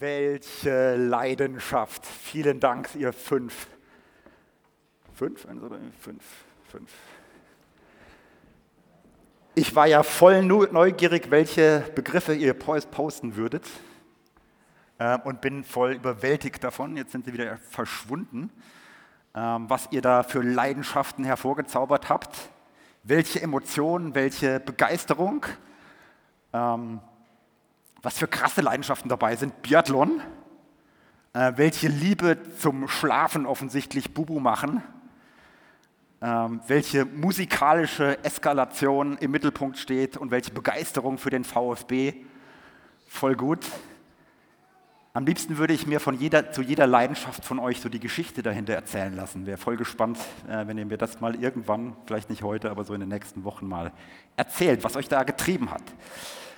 Welche Leidenschaft. Vielen Dank, ihr fünf. Fünf? Fünf, fünf. Ich war ja voll neugierig, welche Begriffe ihr posten würdet ähm, und bin voll überwältigt davon. Jetzt sind sie wieder verschwunden. Ähm, was ihr da für Leidenschaften hervorgezaubert habt, welche Emotionen, welche Begeisterung. Ähm, was für krasse Leidenschaften dabei sind. Biathlon, äh, welche Liebe zum Schlafen offensichtlich Bubu machen, ähm, welche musikalische Eskalation im Mittelpunkt steht und welche Begeisterung für den VfB. Voll gut. Am liebsten würde ich mir von jeder, zu jeder Leidenschaft von euch so die Geschichte dahinter erzählen lassen. Wäre voll gespannt, äh, wenn ihr mir das mal irgendwann, vielleicht nicht heute, aber so in den nächsten Wochen mal erzählt, was euch da getrieben hat.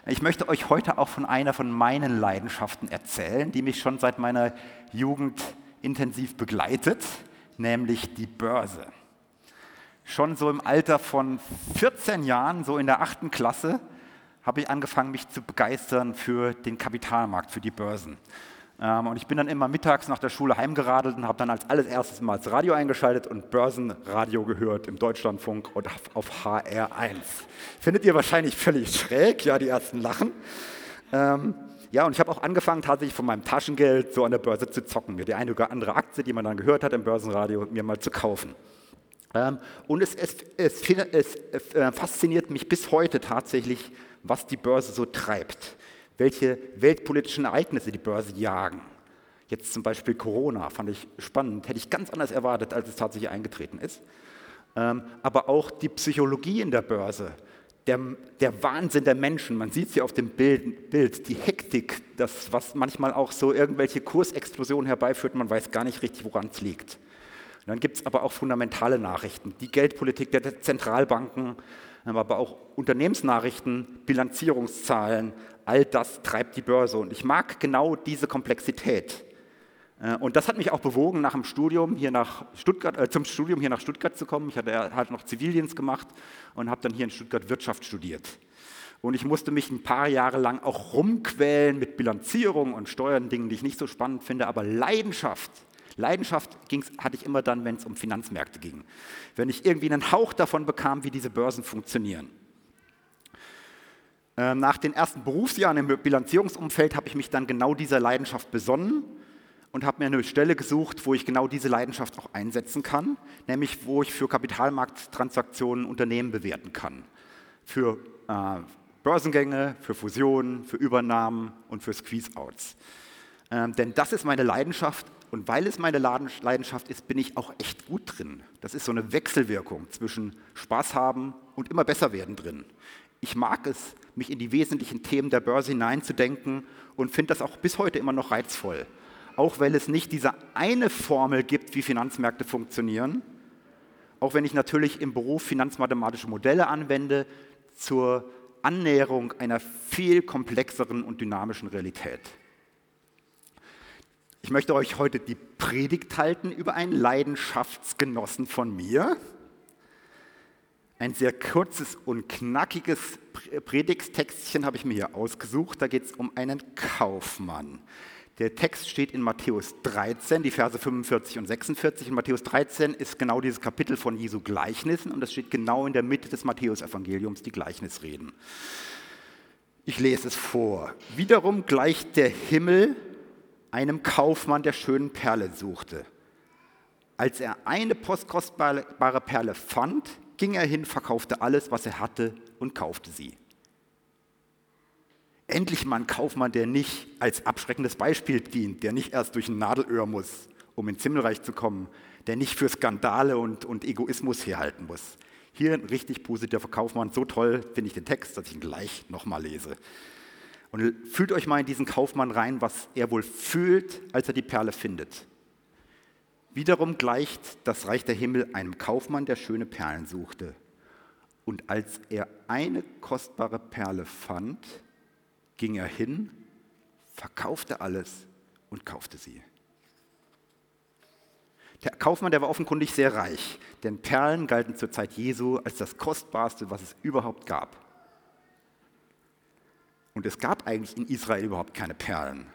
Ich möchte euch heute auch von einer von meinen Leidenschaften erzählen, die mich schon seit meiner Jugend intensiv begleitet, nämlich die Börse. Schon so im Alter von 14 Jahren, so in der achten Klasse, habe ich angefangen, mich zu begeistern für den Kapitalmarkt, für die Börsen. Ähm, und ich bin dann immer mittags nach der Schule heimgeradelt und habe dann als allererstes mal das Radio eingeschaltet und Börsenradio gehört im Deutschlandfunk und auf HR1. Findet ihr wahrscheinlich völlig schräg, ja, die ersten lachen. Ähm, ja, und ich habe auch angefangen, tatsächlich von meinem Taschengeld so an der Börse zu zocken, mir die eine oder andere Aktie, die man dann gehört hat im Börsenradio, mir mal zu kaufen. Ähm, und es, es, es, es äh, fasziniert mich bis heute tatsächlich, was die Börse so treibt welche weltpolitischen Ereignisse die Börse jagen. Jetzt zum Beispiel Corona, fand ich spannend, hätte ich ganz anders erwartet, als es tatsächlich eingetreten ist. Ähm, aber auch die Psychologie in der Börse, der, der Wahnsinn der Menschen, man sieht sie auf dem Bild, Bild, die Hektik, das, was manchmal auch so irgendwelche Kursexplosionen herbeiführt, man weiß gar nicht richtig, woran es liegt. Und dann gibt es aber auch fundamentale Nachrichten, die Geldpolitik der Zentralbanken, aber auch Unternehmensnachrichten, Bilanzierungszahlen, all das treibt die Börse. Und ich mag genau diese Komplexität. Äh, und das hat mich auch bewogen, nach dem Studium hier nach Stuttgart, äh, zum Studium hier nach Stuttgart zu kommen. Ich hatte halt noch Zivildienst gemacht und habe dann hier in Stuttgart Wirtschaft studiert. Und ich musste mich ein paar Jahre lang auch rumquälen mit Bilanzierung und Steuern, Dingen, die ich nicht so spannend finde, aber Leidenschaft. Leidenschaft hatte ich immer dann, wenn es um Finanzmärkte ging. Wenn ich irgendwie einen Hauch davon bekam, wie diese Börsen funktionieren. Ähm, nach den ersten Berufsjahren im Bilanzierungsumfeld habe ich mich dann genau dieser Leidenschaft besonnen und habe mir eine Stelle gesucht, wo ich genau diese Leidenschaft auch einsetzen kann, nämlich wo ich für Kapitalmarkttransaktionen Unternehmen bewerten kann. Für äh, Börsengänge, für Fusionen, für Übernahmen und für Squeeze-Outs. Ähm, denn das ist meine Leidenschaft und weil es meine Leidenschaft ist, bin ich auch echt gut drin. Das ist so eine Wechselwirkung zwischen Spaß haben und immer besser werden drin. Ich mag es, mich in die wesentlichen Themen der Börse hineinzudenken und finde das auch bis heute immer noch reizvoll. Auch weil es nicht diese eine Formel gibt, wie Finanzmärkte funktionieren, auch wenn ich natürlich im Beruf finanzmathematische Modelle anwende zur Annäherung einer viel komplexeren und dynamischen Realität. Ich möchte euch heute die Predigt halten über einen Leidenschaftsgenossen von mir, ein sehr kurzes und knackiges Predigtextchen habe ich mir hier ausgesucht. Da geht es um einen Kaufmann. Der Text steht in Matthäus 13, die Verse 45 und 46. In Matthäus 13 ist genau dieses Kapitel von Jesu Gleichnissen und das steht genau in der Mitte des Matthäusevangeliums, die Gleichnisreden. Ich lese es vor. Wiederum gleicht der Himmel einem Kaufmann, der schönen Perle suchte. Als er eine postkostbare Perle fand, ging er hin, verkaufte alles, was er hatte und kaufte sie. Endlich mal ein Kaufmann, der nicht als abschreckendes Beispiel dient, der nicht erst durch ein Nadelöhr muss, um ins Himmelreich zu kommen, der nicht für Skandale und, und Egoismus herhalten muss. Hier ein richtig positiver Kaufmann, so toll finde ich den Text, dass ich ihn gleich nochmal lese. Und fühlt euch mal in diesen Kaufmann rein, was er wohl fühlt, als er die Perle findet. Wiederum gleicht das Reich der Himmel einem Kaufmann, der schöne Perlen suchte. Und als er eine kostbare Perle fand, ging er hin, verkaufte alles und kaufte sie. Der Kaufmann, der war offenkundig sehr reich, denn Perlen galten zur Zeit Jesu als das Kostbarste, was es überhaupt gab. Und es gab eigentlich in Israel überhaupt keine Perlen.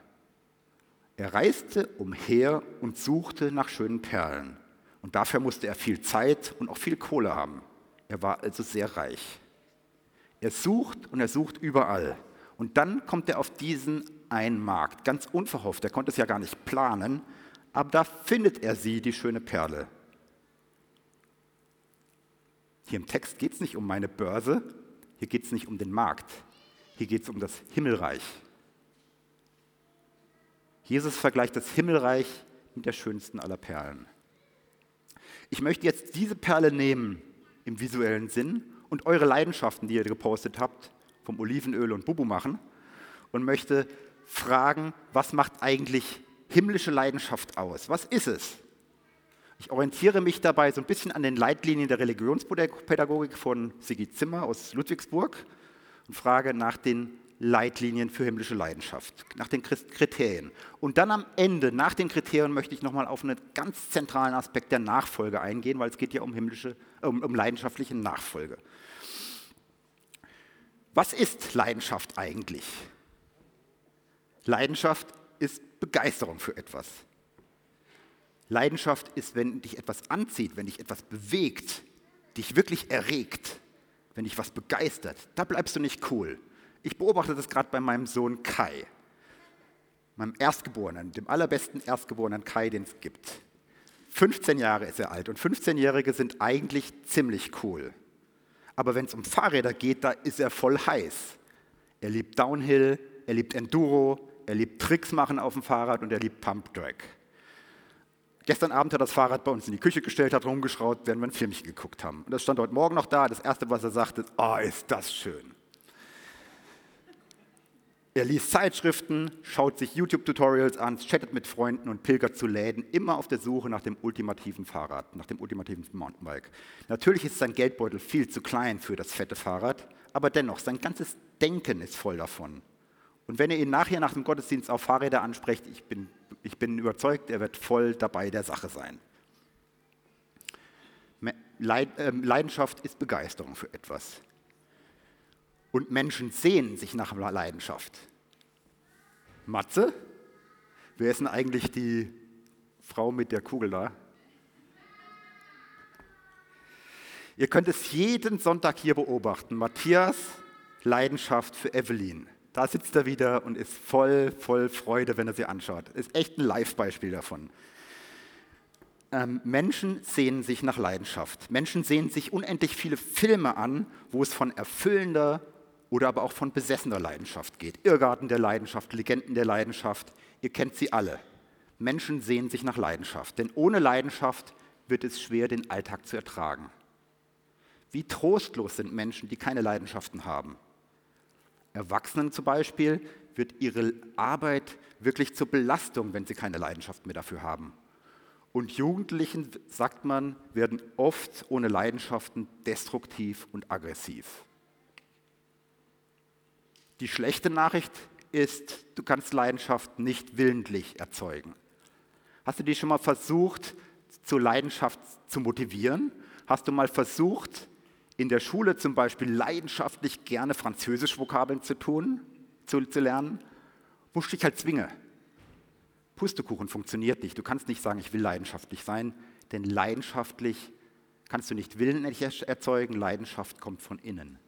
Er reiste umher und suchte nach schönen Perlen. Und dafür musste er viel Zeit und auch viel Kohle haben. Er war also sehr reich. Er sucht und er sucht überall. Und dann kommt er auf diesen einen Markt, ganz unverhofft. Er konnte es ja gar nicht planen, aber da findet er sie, die schöne Perle. Hier im Text geht es nicht um meine Börse, hier geht es nicht um den Markt, hier geht es um das Himmelreich. Jesus vergleicht das Himmelreich mit der schönsten aller Perlen. Ich möchte jetzt diese Perle nehmen im visuellen Sinn und eure Leidenschaften, die ihr gepostet habt, vom Olivenöl und Bubu machen und möchte fragen, was macht eigentlich himmlische Leidenschaft aus? Was ist es? Ich orientiere mich dabei so ein bisschen an den Leitlinien der Religionspädagogik von Sigi Zimmer aus Ludwigsburg und frage nach den Leitlinien für himmlische Leidenschaft, nach den Kriterien. Und dann am Ende, nach den Kriterien, möchte ich nochmal auf einen ganz zentralen Aspekt der Nachfolge eingehen, weil es geht ja um, himmlische, um, um leidenschaftliche Nachfolge. Was ist Leidenschaft eigentlich? Leidenschaft ist Begeisterung für etwas. Leidenschaft ist, wenn dich etwas anzieht, wenn dich etwas bewegt, dich wirklich erregt, wenn dich was begeistert. Da bleibst du nicht cool. Ich beobachte das gerade bei meinem Sohn Kai, meinem Erstgeborenen, dem allerbesten Erstgeborenen Kai, den es gibt. 15 Jahre ist er alt und 15-Jährige sind eigentlich ziemlich cool. Aber wenn es um Fahrräder geht, da ist er voll heiß. Er liebt Downhill, er liebt Enduro, er liebt Tricks machen auf dem Fahrrad und er liebt Pump Drag. Gestern Abend hat er das Fahrrad bei uns in die Küche gestellt, hat rumgeschraut, während wir ein Filmchen geguckt haben. Und das stand heute Morgen noch da. Das Erste, was er sagte, ist, oh, ist das schön. Er liest Zeitschriften, schaut sich YouTube-Tutorials an, chattet mit Freunden und pilgert zu Läden, immer auf der Suche nach dem ultimativen Fahrrad, nach dem ultimativen Mountainbike. Natürlich ist sein Geldbeutel viel zu klein für das fette Fahrrad, aber dennoch, sein ganzes Denken ist voll davon. Und wenn ihr ihn nachher nach dem Gottesdienst auf Fahrräder ansprecht, ich bin, ich bin überzeugt, er wird voll dabei der Sache sein. Ähm, Leidenschaft ist Begeisterung für etwas. Und Menschen sehnen sich nach Leidenschaft. Matze? Wer ist denn eigentlich die Frau mit der Kugel da? Ihr könnt es jeden Sonntag hier beobachten. Matthias, Leidenschaft für Evelyn. Da sitzt er wieder und ist voll, voll Freude, wenn er sie anschaut. Ist echt ein Live-Beispiel davon. Ähm, Menschen sehnen sich nach Leidenschaft. Menschen sehen sich unendlich viele Filme an, wo es von erfüllender oder aber auch von besessener Leidenschaft geht. Irrgarten der Leidenschaft, Legenden der Leidenschaft, ihr kennt sie alle. Menschen sehen sich nach Leidenschaft, denn ohne Leidenschaft wird es schwer, den Alltag zu ertragen. Wie trostlos sind Menschen, die keine Leidenschaften haben. Erwachsenen zum Beispiel wird ihre Arbeit wirklich zur Belastung, wenn sie keine Leidenschaft mehr dafür haben. Und Jugendlichen, sagt man, werden oft ohne Leidenschaften destruktiv und aggressiv. Die schlechte Nachricht ist, du kannst Leidenschaft nicht willentlich erzeugen. Hast du dich schon mal versucht, zur Leidenschaft zu motivieren? Hast du mal versucht, in der Schule zum Beispiel leidenschaftlich gerne Französisch-Vokabeln zu tun, zu, zu lernen? Musst dich halt zwingen. Pustekuchen funktioniert nicht. Du kannst nicht sagen, ich will leidenschaftlich sein, denn leidenschaftlich kannst du nicht willentlich erzeugen. Leidenschaft kommt von innen.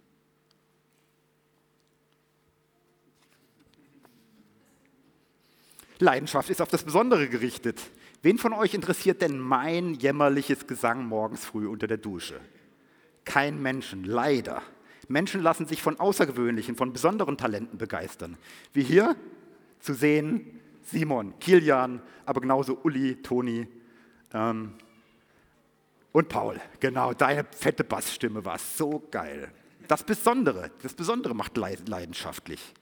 Leidenschaft ist auf das Besondere gerichtet. Wen von euch interessiert denn mein jämmerliches Gesang morgens früh unter der Dusche? Kein Menschen, leider. Menschen lassen sich von außergewöhnlichen, von besonderen Talenten begeistern. Wie hier zu sehen Simon, Kilian, aber genauso Uli, Toni ähm, und Paul. Genau, deine fette Bassstimme war so geil. Das Besondere, das Besondere macht leidenschaftlich.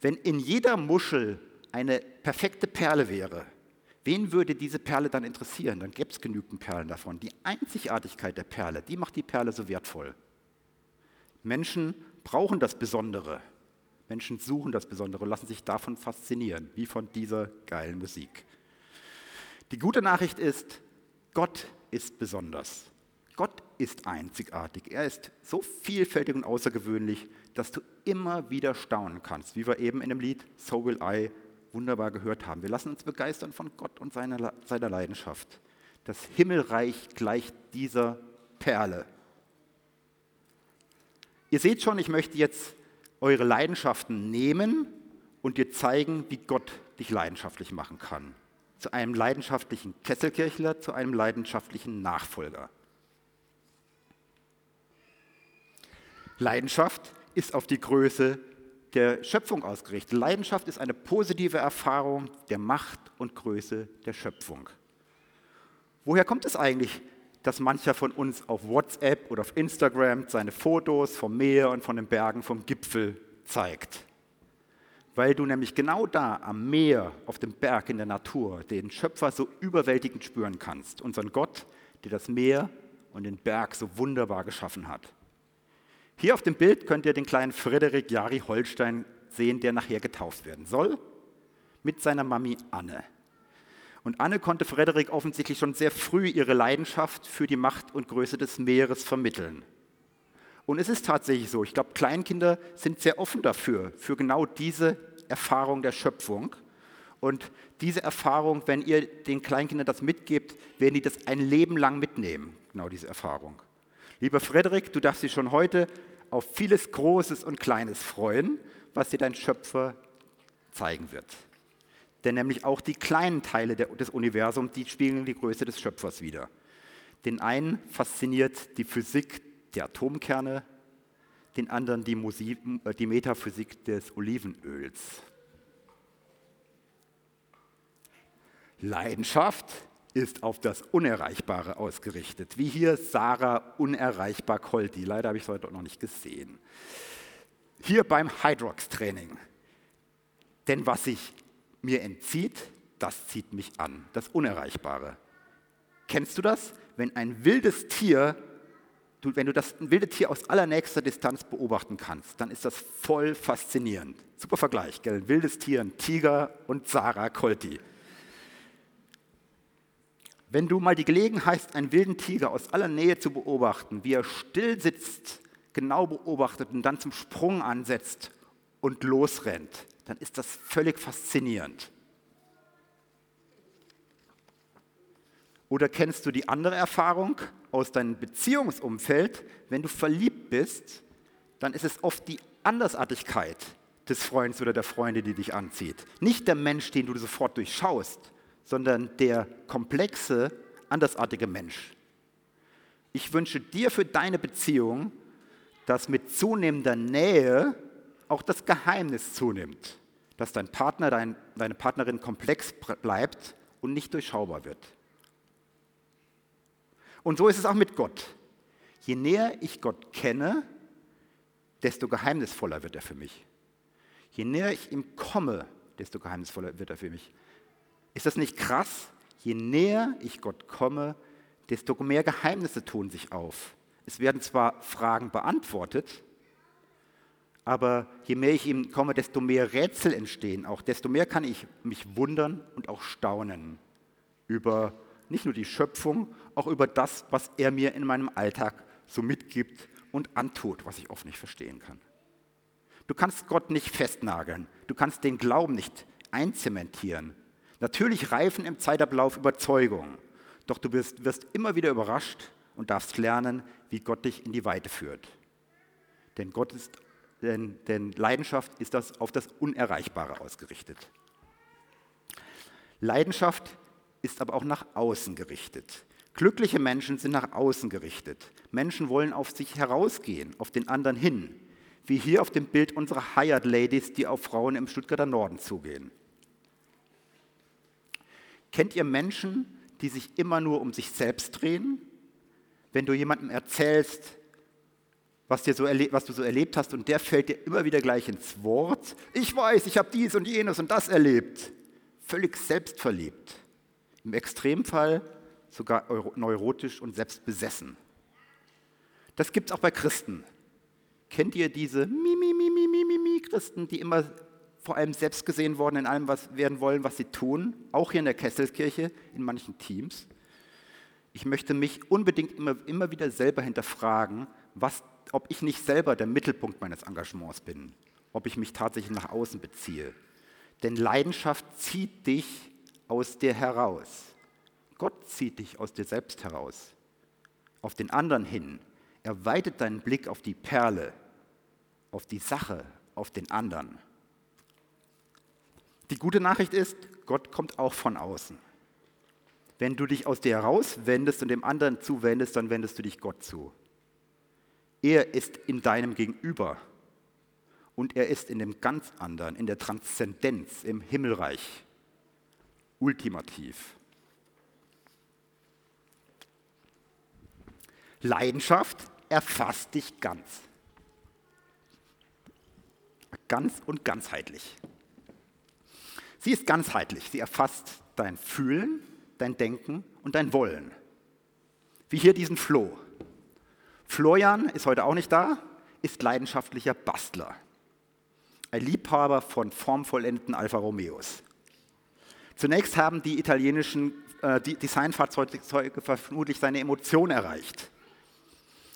Wenn in jeder Muschel eine perfekte Perle wäre, wen würde diese Perle dann interessieren? Dann gäbe es genügend Perlen davon. Die Einzigartigkeit der Perle, die macht die Perle so wertvoll. Menschen brauchen das Besondere. Menschen suchen das Besondere und lassen sich davon faszinieren, wie von dieser geilen Musik. Die gute Nachricht ist, Gott ist besonders. Gott ist einzigartig. Er ist so vielfältig und außergewöhnlich, dass du immer wieder staunen kannst, wie wir eben in dem Lied So Will I wunderbar gehört haben. Wir lassen uns begeistern von Gott und seiner, seiner Leidenschaft. Das Himmelreich gleicht dieser Perle. Ihr seht schon, ich möchte jetzt eure Leidenschaften nehmen und dir zeigen, wie Gott dich leidenschaftlich machen kann. Zu einem leidenschaftlichen Kesselkirchler, zu einem leidenschaftlichen Nachfolger. Leidenschaft ist auf die Größe der Schöpfung ausgerichtet. Leidenschaft ist eine positive Erfahrung der Macht und Größe der Schöpfung. Woher kommt es eigentlich, dass mancher von uns auf WhatsApp oder auf Instagram seine Fotos vom Meer und von den Bergen vom Gipfel zeigt? Weil du nämlich genau da am Meer, auf dem Berg in der Natur den Schöpfer so überwältigend spüren kannst. Unseren Gott, der das Meer und den Berg so wunderbar geschaffen hat. Hier auf dem Bild könnt ihr den kleinen Frederik Jari Holstein sehen, der nachher getauft werden soll, mit seiner Mami Anne. Und Anne konnte Frederik offensichtlich schon sehr früh ihre Leidenschaft für die Macht und Größe des Meeres vermitteln. Und es ist tatsächlich so, ich glaube, Kleinkinder sind sehr offen dafür, für genau diese Erfahrung der Schöpfung. Und diese Erfahrung, wenn ihr den Kleinkindern das mitgebt, werden die das ein Leben lang mitnehmen, genau diese Erfahrung. Lieber Frederik, du darfst dich schon heute auf vieles Großes und Kleines freuen, was dir dein Schöpfer zeigen wird. Denn nämlich auch die kleinen Teile des Universums, die spiegeln die Größe des Schöpfers wider. Den einen fasziniert die Physik der Atomkerne, den anderen die, Musik, äh, die Metaphysik des Olivenöls. Leidenschaft ist auf das Unerreichbare ausgerichtet, wie hier Sarah unerreichbar Kolti. Leider habe ich es heute noch nicht gesehen. Hier beim Hydrox-Training. Denn was sich mir entzieht, das zieht mich an, das Unerreichbare. Kennst du das? Wenn ein wildes Tier, du, wenn du das ein wildes Tier aus allernächster Distanz beobachten kannst, dann ist das voll faszinierend. Super Vergleich, gell? Ein wildes Tier, ein Tiger und Sarah Kolti. Wenn du mal die Gelegenheit hast, einen wilden Tiger aus aller Nähe zu beobachten, wie er still sitzt, genau beobachtet und dann zum Sprung ansetzt und losrennt, dann ist das völlig faszinierend. Oder kennst du die andere Erfahrung aus deinem Beziehungsumfeld? Wenn du verliebt bist, dann ist es oft die Andersartigkeit des Freundes oder der Freundin, die dich anzieht. Nicht der Mensch, den du sofort durchschaust, sondern der komplexe, andersartige Mensch. Ich wünsche dir für deine Beziehung, dass mit zunehmender Nähe auch das Geheimnis zunimmt, dass dein Partner, dein, deine Partnerin komplex bleibt und nicht durchschaubar wird. Und so ist es auch mit Gott. Je näher ich Gott kenne, desto geheimnisvoller wird er für mich. Je näher ich ihm komme, desto geheimnisvoller wird er für mich. Ist das nicht krass? Je näher ich Gott komme, desto mehr Geheimnisse tun sich auf. Es werden zwar Fragen beantwortet, aber je mehr ich ihm komme, desto mehr Rätsel entstehen auch, desto mehr kann ich mich wundern und auch staunen über nicht nur die Schöpfung, auch über das, was er mir in meinem Alltag so mitgibt und antut, was ich oft nicht verstehen kann. Du kannst Gott nicht festnageln, du kannst den Glauben nicht einzementieren, Natürlich reifen im Zeitablauf Überzeugungen, doch du wirst, wirst immer wieder überrascht und darfst lernen, wie Gott dich in die Weite führt. Denn, Gott ist, denn, denn Leidenschaft ist das auf das Unerreichbare ausgerichtet. Leidenschaft ist aber auch nach außen gerichtet. Glückliche Menschen sind nach außen gerichtet. Menschen wollen auf sich herausgehen, auf den anderen hin, wie hier auf dem Bild unserer Hired Ladies, die auf Frauen im Stuttgarter Norden zugehen. Kennt ihr Menschen, die sich immer nur um sich selbst drehen? Wenn du jemandem erzählst, was, dir so was du so erlebt hast und der fällt dir immer wieder gleich ins Wort. Ich weiß, ich habe dies und jenes und das erlebt. Völlig selbstverliebt. Im Extremfall sogar neurotisch und selbstbesessen. Das gibt es auch bei Christen. Kennt ihr diese Mimi-Mimi-Mimi-Christen, die immer vor allem selbst gesehen worden in allem, was werden wollen, was sie tun, auch hier in der Kesselkirche, in manchen Teams. Ich möchte mich unbedingt immer, immer wieder selber hinterfragen, was, ob ich nicht selber der Mittelpunkt meines Engagements bin, ob ich mich tatsächlich nach außen beziehe. Denn Leidenschaft zieht dich aus dir heraus. Gott zieht dich aus dir selbst heraus, auf den anderen hin. Er weitet deinen Blick auf die Perle, auf die Sache, auf den anderen. Die gute Nachricht ist, Gott kommt auch von außen. Wenn du dich aus dir herauswendest und dem anderen zuwendest, dann wendest du dich Gott zu. Er ist in deinem Gegenüber und er ist in dem ganz anderen, in der Transzendenz, im Himmelreich, ultimativ. Leidenschaft erfasst dich ganz. Ganz und ganzheitlich. Sie ist ganzheitlich. Sie erfasst dein Fühlen, dein Denken und dein Wollen. Wie hier diesen Floh. Florian ist heute auch nicht da, ist leidenschaftlicher Bastler. Ein Liebhaber von formvollendeten Alfa Romeos. Zunächst haben die italienischen äh, Designfahrzeuge vermutlich seine Emotion erreicht.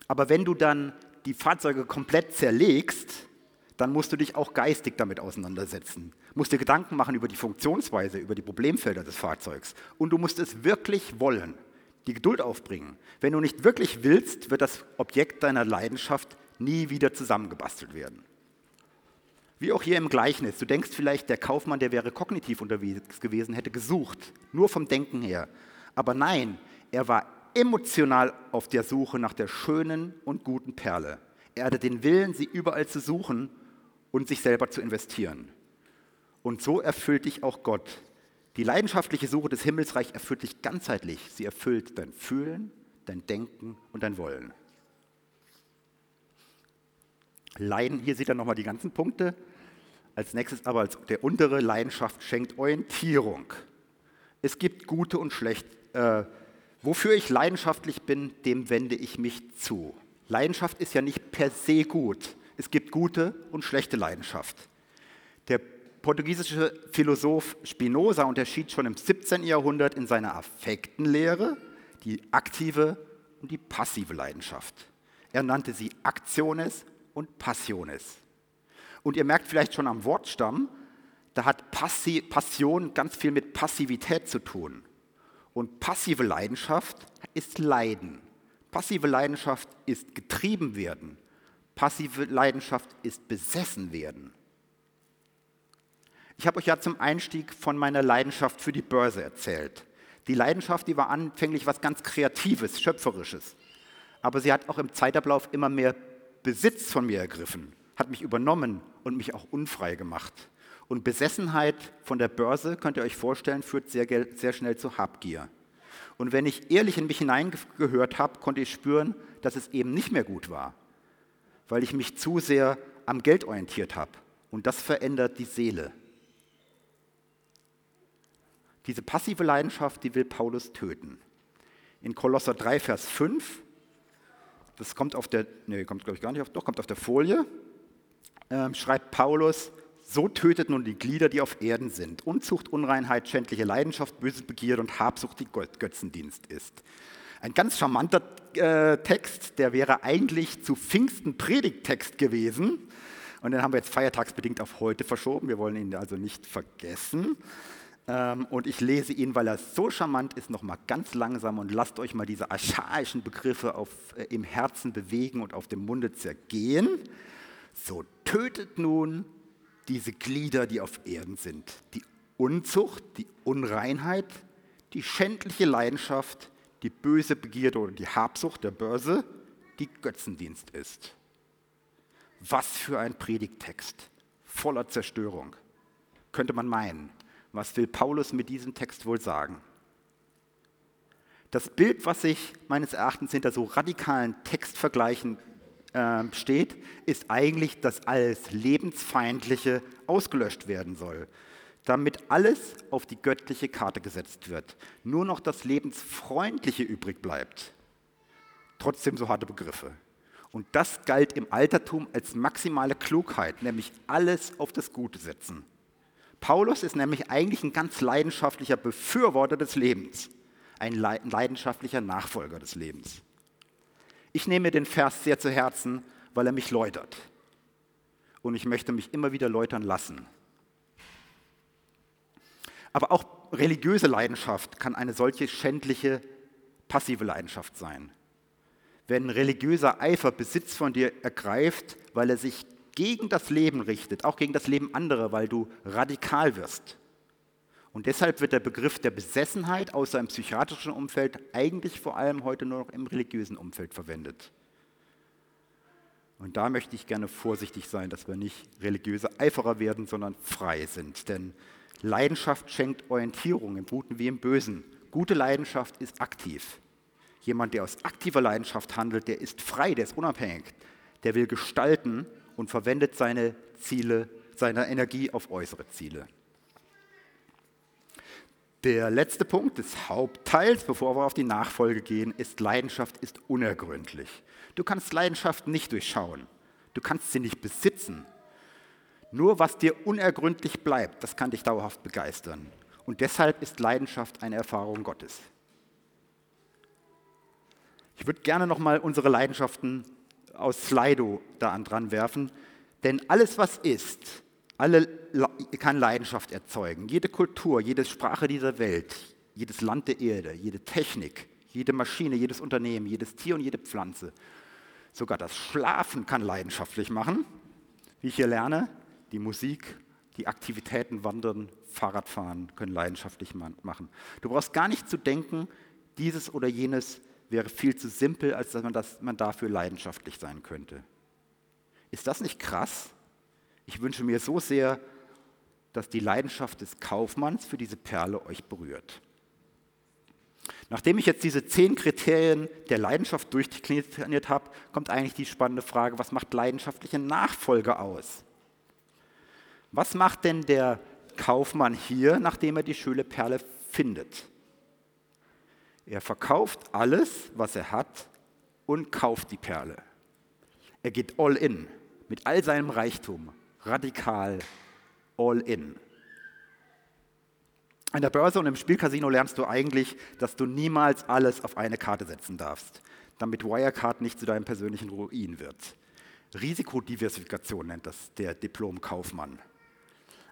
Aber wenn du dann die Fahrzeuge komplett zerlegst, dann musst du dich auch geistig damit auseinandersetzen. Musst dir Gedanken machen über die Funktionsweise, über die Problemfelder des Fahrzeugs. Und du musst es wirklich wollen, die Geduld aufbringen. Wenn du nicht wirklich willst, wird das Objekt deiner Leidenschaft nie wieder zusammengebastelt werden. Wie auch hier im Gleichnis. Du denkst vielleicht, der Kaufmann, der wäre kognitiv unterwegs gewesen, hätte gesucht, nur vom Denken her. Aber nein, er war emotional auf der Suche nach der schönen und guten Perle. Er hatte den Willen, sie überall zu suchen und sich selber zu investieren. Und so erfüllt dich auch Gott. Die leidenschaftliche Suche des Himmelsreich erfüllt dich ganzheitlich. Sie erfüllt dein Fühlen, dein Denken und dein Wollen. Leiden, hier sieht er nochmal die ganzen Punkte. Als nächstes aber als der untere Leidenschaft schenkt Orientierung. Es gibt gute und schlechte. Äh, wofür ich leidenschaftlich bin, dem wende ich mich zu. Leidenschaft ist ja nicht per se gut es gibt gute und schlechte Leidenschaft. Der portugiesische Philosoph Spinoza unterschied schon im 17. Jahrhundert in seiner Affektenlehre die aktive und die passive Leidenschaft. Er nannte sie Actiones und Passiones. Und ihr merkt vielleicht schon am Wortstamm, da hat Passi Passion ganz viel mit Passivität zu tun. Und passive Leidenschaft ist Leiden. Passive Leidenschaft ist getrieben werden. Passive Leidenschaft ist besessen werden. Ich habe euch ja zum Einstieg von meiner Leidenschaft für die Börse erzählt. Die Leidenschaft, die war anfänglich was ganz Kreatives, Schöpferisches. Aber sie hat auch im Zeitablauf immer mehr Besitz von mir ergriffen, hat mich übernommen und mich auch unfrei gemacht. Und Besessenheit von der Börse, könnt ihr euch vorstellen, führt sehr, sehr schnell zu Habgier. Und wenn ich ehrlich in mich hineingehört habe, konnte ich spüren, dass es eben nicht mehr gut war weil ich mich zu sehr am Geld orientiert habe. Und das verändert die Seele. Diese passive Leidenschaft, die will Paulus töten. In Kolosser 3, Vers 5, das kommt auf der, nee, kommt glaube ich gar nicht auf, doch, kommt auf der Folie, äh, schreibt Paulus, so tötet nun die Glieder, die auf Erden sind. Unzucht, Unreinheit, schändliche Leidenschaft, böse Begierde und Habsucht, die Götzendienst ist. Ein ganz charmanter äh, Text, der wäre eigentlich zu Pfingsten Predigttext gewesen. Und den haben wir jetzt feiertagsbedingt auf heute verschoben. Wir wollen ihn also nicht vergessen. Ähm, und ich lese ihn, weil er so charmant ist, nochmal ganz langsam und lasst euch mal diese archaischen Begriffe auf, äh, im Herzen bewegen und auf dem Munde zergehen. So tötet nun diese Glieder, die auf Erden sind. Die Unzucht, die Unreinheit, die schändliche Leidenschaft, die böse Begierde oder die Habsucht der Börse, die Götzendienst ist. Was für ein Predigttext, voller Zerstörung, könnte man meinen. Was will Paulus mit diesem Text wohl sagen? Das Bild, was sich meines Erachtens hinter so radikalen Textvergleichen äh, steht, ist eigentlich, dass alles Lebensfeindliche ausgelöscht werden soll damit alles auf die göttliche Karte gesetzt wird. Nur noch das Lebensfreundliche übrig bleibt. Trotzdem so harte Begriffe. Und das galt im Altertum als maximale Klugheit, nämlich alles auf das Gute setzen. Paulus ist nämlich eigentlich ein ganz leidenschaftlicher Befürworter des Lebens, ein leidenschaftlicher Nachfolger des Lebens. Ich nehme den Vers sehr zu Herzen, weil er mich läutert. Und ich möchte mich immer wieder läutern lassen. Aber auch religiöse Leidenschaft kann eine solche schändliche, passive Leidenschaft sein. Wenn religiöser Eifer Besitz von dir ergreift, weil er sich gegen das Leben richtet, auch gegen das Leben anderer, weil du radikal wirst. Und deshalb wird der Begriff der Besessenheit außer im psychiatrischen Umfeld eigentlich vor allem heute nur noch im religiösen Umfeld verwendet. Und da möchte ich gerne vorsichtig sein, dass wir nicht religiöse Eiferer werden, sondern frei sind. Denn Leidenschaft schenkt Orientierung im Guten wie im Bösen. Gute Leidenschaft ist aktiv. Jemand, der aus aktiver Leidenschaft handelt, der ist frei, der ist unabhängig. Der will gestalten und verwendet seine Ziele, seine Energie auf äußere Ziele. Der letzte Punkt des Hauptteils, bevor wir auf die Nachfolge gehen, ist Leidenschaft ist unergründlich. Du kannst Leidenschaft nicht durchschauen. Du kannst sie nicht besitzen. Nur was dir unergründlich bleibt, das kann dich dauerhaft begeistern. Und deshalb ist Leidenschaft eine Erfahrung Gottes. Ich würde gerne nochmal unsere Leidenschaften aus Slido da dran werfen, denn alles, was ist, alle kann Leidenschaft erzeugen. Jede Kultur, jede Sprache dieser Welt, jedes Land der Erde, jede Technik, jede Maschine, jedes Unternehmen, jedes Tier und jede Pflanze. Sogar das Schlafen kann leidenschaftlich machen, wie ich hier lerne. Die Musik, die Aktivitäten, Wandern, Fahrradfahren können leidenschaftlich machen. Du brauchst gar nicht zu denken, dieses oder jenes wäre viel zu simpel, als dass man, das, man dafür leidenschaftlich sein könnte. Ist das nicht krass? Ich wünsche mir so sehr, dass die Leidenschaft des Kaufmanns für diese Perle euch berührt. Nachdem ich jetzt diese zehn Kriterien der Leidenschaft durchdekliniert habe, kommt eigentlich die spannende Frage, was macht leidenschaftliche Nachfolge aus? Was macht denn der Kaufmann hier, nachdem er die schöne Perle findet? Er verkauft alles, was er hat und kauft die Perle. Er geht all in mit all seinem Reichtum, radikal all in. An der Börse und im Spielcasino lernst du eigentlich, dass du niemals alles auf eine Karte setzen darfst, damit Wirecard nicht zu deinem persönlichen Ruin wird. Risikodiversifikation nennt das der Diplom-Kaufmann.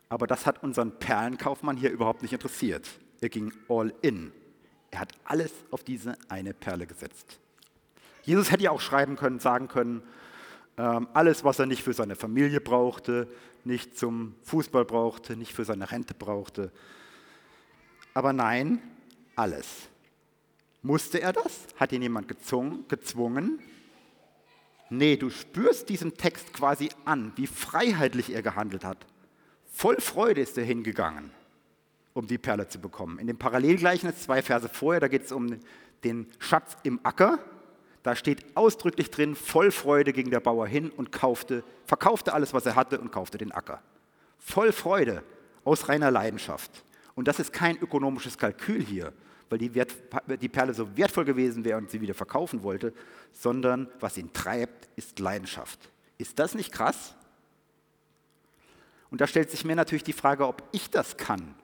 Aber das hat unseren Perlenkaufmann hier überhaupt nicht interessiert. Er ging all in. Er hat alles auf diese eine Perle gesetzt. Jesus hätte ja auch schreiben können, sagen können, ähm, alles, was er nicht für seine Familie brauchte, nicht zum Fußball brauchte, nicht für seine Rente brauchte, aber nein, alles. Musste er das? Hat ihn jemand gezwungen? Nee, du spürst diesem Text quasi an, wie freiheitlich er gehandelt hat. Voll Freude ist er hingegangen, um die Perle zu bekommen. In dem Parallelgleichnis, zwei Verse vorher, da geht es um den Schatz im Acker. Da steht ausdrücklich drin, voll Freude ging der Bauer hin und kaufte, verkaufte alles, was er hatte und kaufte den Acker. Voll Freude aus reiner Leidenschaft. Und das ist kein ökonomisches Kalkül hier, weil die, Wert, die Perle so wertvoll gewesen wäre und sie wieder verkaufen wollte, sondern was ihn treibt, ist Leidenschaft. Ist das nicht krass? Und da stellt sich mir natürlich die Frage, ob ich das kann,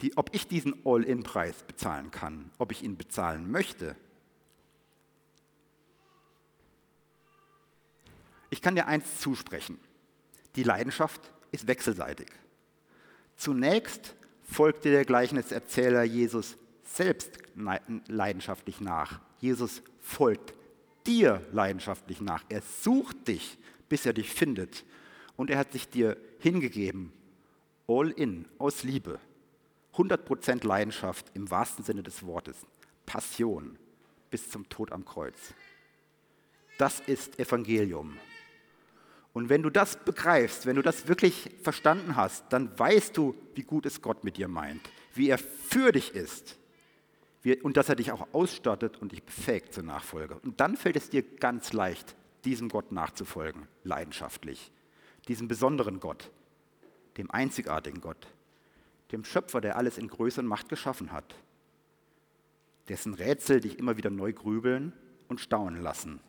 die, ob ich diesen All-in-Preis bezahlen kann, ob ich ihn bezahlen möchte. Ich kann dir eins zusprechen. Die Leidenschaft ist wechselseitig. Zunächst folgte der Gleichniserzähler Jesus selbst leidenschaftlich nach. Jesus folgt dir leidenschaftlich nach. Er sucht dich, bis er dich findet. Und er hat sich dir hingegeben, all in, aus Liebe. 100% Leidenschaft im wahrsten Sinne des Wortes. Passion bis zum Tod am Kreuz. Das ist Evangelium. Und wenn du das begreifst, wenn du das wirklich verstanden hast, dann weißt du, wie gut es Gott mit dir meint, wie er für dich ist und dass er dich auch ausstattet und dich befähigt zur Nachfolge. Und dann fällt es dir ganz leicht, diesem Gott nachzufolgen, leidenschaftlich, diesem besonderen Gott, dem einzigartigen Gott, dem Schöpfer, der alles in Größe und Macht geschaffen hat, dessen Rätsel dich immer wieder neu grübeln und staunen lassen,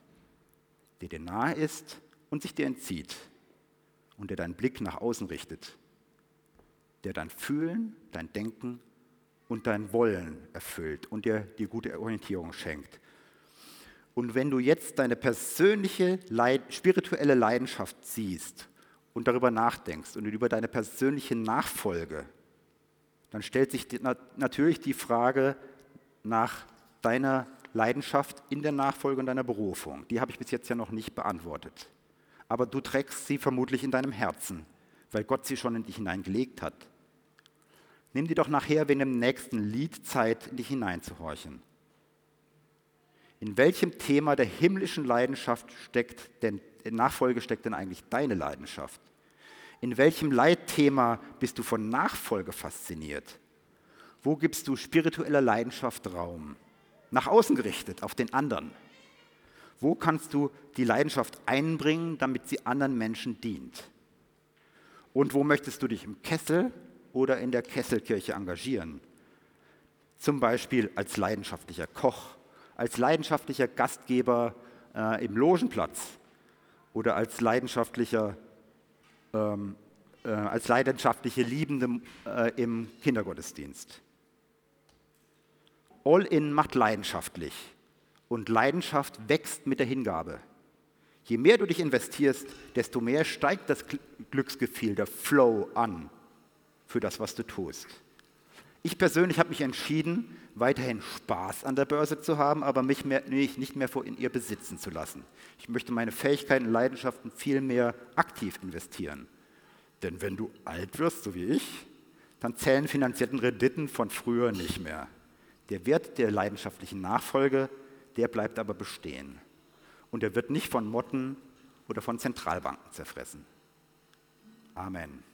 der dir nahe ist und sich dir entzieht und der deinen Blick nach außen richtet, der dein Fühlen, dein Denken und dein Wollen erfüllt und dir die gute Orientierung schenkt. Und wenn du jetzt deine persönliche Leid spirituelle Leidenschaft siehst und darüber nachdenkst und über deine persönliche Nachfolge, dann stellt sich natürlich die Frage nach deiner Leidenschaft in der Nachfolge und deiner Berufung. Die habe ich bis jetzt ja noch nicht beantwortet. Aber du trägst sie vermutlich in deinem Herzen, weil Gott sie schon in dich hineingelegt hat. Nimm dir doch nachher wegen dem nächsten Lied Zeit, in dich hineinzuhorchen. In welchem Thema der himmlischen Leidenschaft steckt denn, in Nachfolge steckt denn eigentlich deine Leidenschaft? In welchem Leitthema bist du von Nachfolge fasziniert? Wo gibst du spiritueller Leidenschaft Raum? Nach außen gerichtet, auf den anderen. Wo kannst du die Leidenschaft einbringen, damit sie anderen Menschen dient? Und wo möchtest du dich im Kessel oder in der Kesselkirche engagieren? Zum Beispiel als leidenschaftlicher Koch als leidenschaftlicher Gastgeber äh, im Logenplatz oder als leidenschaftlicher, ähm, äh, als leidenschaftliche Liebende äh, im Kindergottesdienst. All-in macht leidenschaftlich und Leidenschaft wächst mit der Hingabe. Je mehr du dich investierst, desto mehr steigt das Glücksgefühl, der Flow an für das, was du tust. Ich persönlich habe mich entschieden, weiterhin Spaß an der Börse zu haben, aber mich mehr, nicht mehr in ihr besitzen zu lassen. Ich möchte meine Fähigkeiten und Leidenschaften viel mehr aktiv investieren. Denn wenn du alt wirst, so wie ich, dann zählen finanzierten Renditen von früher nicht mehr. Der Wert der leidenschaftlichen Nachfolge, der bleibt aber bestehen. Und er wird nicht von Motten oder von Zentralbanken zerfressen. Amen.